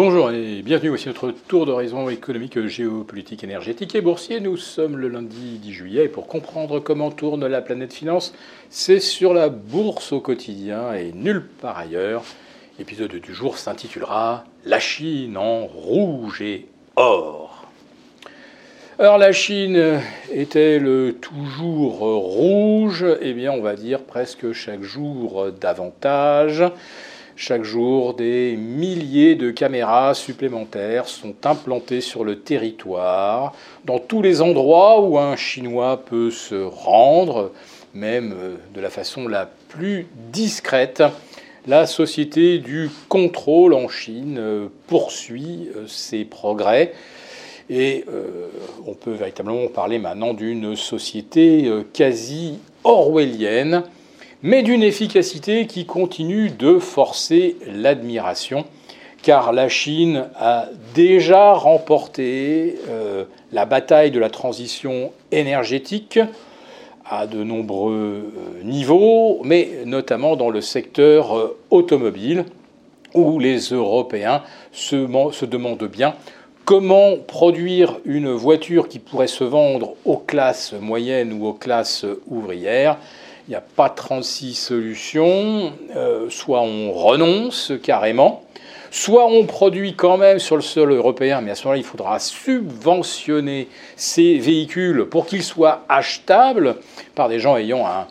Bonjour et bienvenue, voici notre tour d'horizon économique, géopolitique, énergétique et boursier. Nous sommes le lundi 10 juillet et pour comprendre comment tourne la planète finance, c'est sur la bourse au quotidien et nulle part ailleurs. L'épisode du jour s'intitulera La Chine en rouge et or. Alors la Chine est-elle toujours rouge? Eh bien on va dire presque chaque jour davantage. Chaque jour, des milliers de caméras supplémentaires sont implantées sur le territoire, dans tous les endroits où un Chinois peut se rendre, même euh, de la façon la plus discrète. La société du contrôle en Chine euh, poursuit euh, ses progrès. Et on peut véritablement parler maintenant d'une société quasi orwellienne mais d'une efficacité qui continue de forcer l'admiration, car la Chine a déjà remporté euh, la bataille de la transition énergétique à de nombreux euh, niveaux, mais notamment dans le secteur euh, automobile, où les Européens se, se demandent bien comment produire une voiture qui pourrait se vendre aux classes moyennes ou aux classes ouvrières il n'y a pas 36 solutions. Euh, soit on renonce carrément, soit on produit quand même sur le sol européen, mais à ce moment-là, il faudra subventionner ces véhicules pour qu'ils soient achetables par des gens ayant un,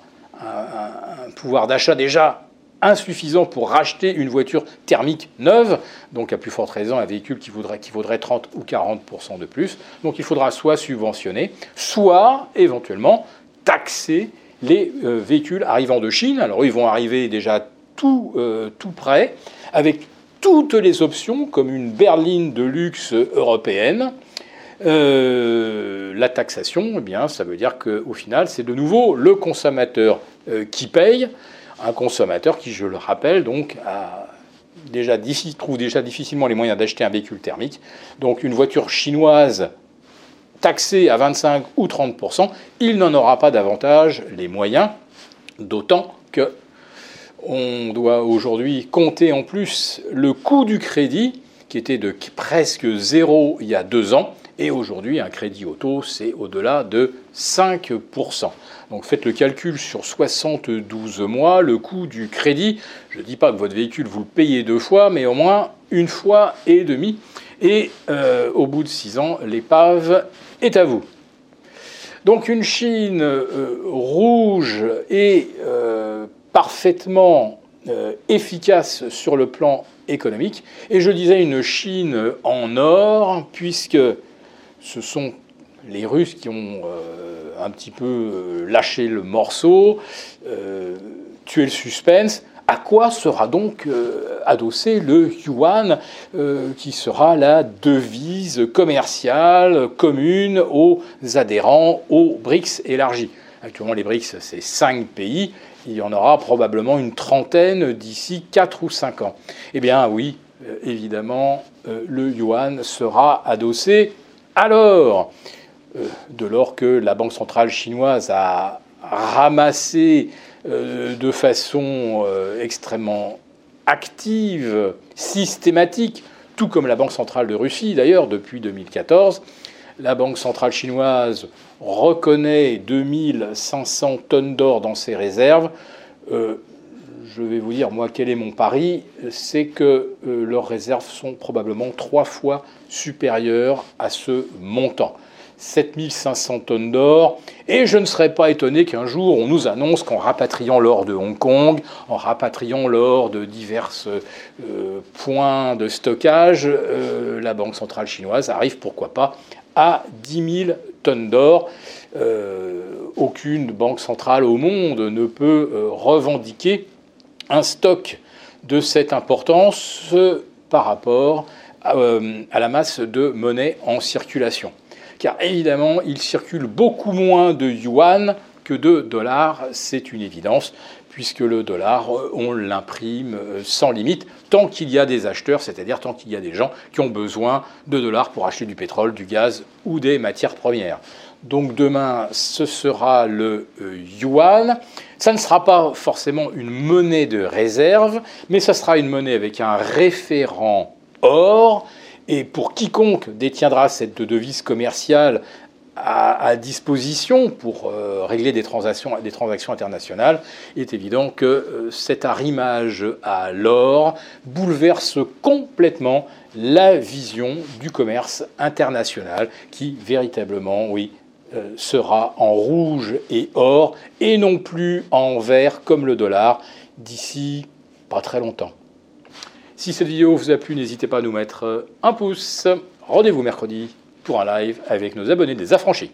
pouvoir d'achat déjà insuffisant pour racheter une voiture thermique neuve, donc à plus forte raison un véhicule qui vaudrait, qui vaudrait 30 ou 40% de plus. Donc il faudra soit subventionner, soit éventuellement taxer les euh, véhicules arrivant de Chine. Alors ils vont arriver déjà tout, euh, tout près, avec toutes les options, comme une berline de luxe européenne. Euh, la taxation, eh bien, ça veut dire qu'au final, c'est de nouveau le consommateur qui paye, un consommateur qui, je le rappelle, donc, déjà, trouve déjà difficilement les moyens d'acheter un véhicule thermique. Donc une voiture chinoise taxé à 25 ou 30% il n'en aura pas davantage les moyens, d'autant que on doit aujourd'hui compter en plus le coût du crédit qui était de presque zéro il y a deux ans. Et aujourd'hui, un crédit auto, c'est au-delà de 5%. Donc faites le calcul sur 72 mois, le coût du crédit. Je ne dis pas que votre véhicule, vous le payez deux fois, mais au moins une fois et demie. Et euh, au bout de six ans, l'épave est à vous. Donc une Chine euh, rouge et euh, parfaitement efficace sur le plan économique. Et je disais une Chine en or, puisque ce sont les Russes qui ont un petit peu lâché le morceau, tué le suspense. À quoi sera donc euh, adossé le yuan, euh, qui sera la devise commerciale commune aux adhérents aux BRICS élargis? Actuellement, les BRICS, c'est cinq pays. Il y en aura probablement une trentaine d'ici quatre ou cinq ans. Eh bien, oui, euh, évidemment, le yuan sera adossé. Alors, de lors que la Banque centrale chinoise a ramassé de façon euh, extrêmement active, systématique, tout comme la Banque centrale de Russie d'ailleurs depuis 2014. La Banque centrale chinoise reconnaît 2500 tonnes d'or dans ses réserves. Euh, je vais vous dire, moi, quel est mon pari C'est que leurs réserves sont probablement trois fois supérieures à ce montant. 7500 tonnes d'or. Et je ne serais pas étonné qu'un jour on nous annonce qu'en rapatriant l'or de Hong Kong, en rapatriant l'or de divers euh, points de stockage, euh, la Banque centrale chinoise arrive, pourquoi pas, à 10 000 tonnes d'or. Euh, aucune banque centrale au monde ne peut revendiquer un stock de cette importance par rapport à la masse de monnaie en circulation car évidemment, il circule beaucoup moins de yuan que de dollars, c'est une évidence, puisque le dollar, euh, on l'imprime euh, sans limite, tant qu'il y a des acheteurs, c'est-à-dire tant qu'il y a des gens qui ont besoin de dollars pour acheter du pétrole, du gaz ou des matières premières. Donc demain, ce sera le euh, yuan. Ça ne sera pas forcément une monnaie de réserve, mais ça sera une monnaie avec un référent or. Et pour quiconque détiendra cette devise commerciale à, disposition pour euh, régler des transactions, internationales, il est évident que euh, cet arrimage à l'or bouleverse complètement la vision du commerce international qui véritablement, euh, sera en rouge et or et non plus en vert comme le dollar d'ici pas très longtemps. Si cette vidéo vous a plu, n'hésitez pas à nous mettre un pouce. Rendez-vous mercredi pour un live avec nos abonnés des affranchis.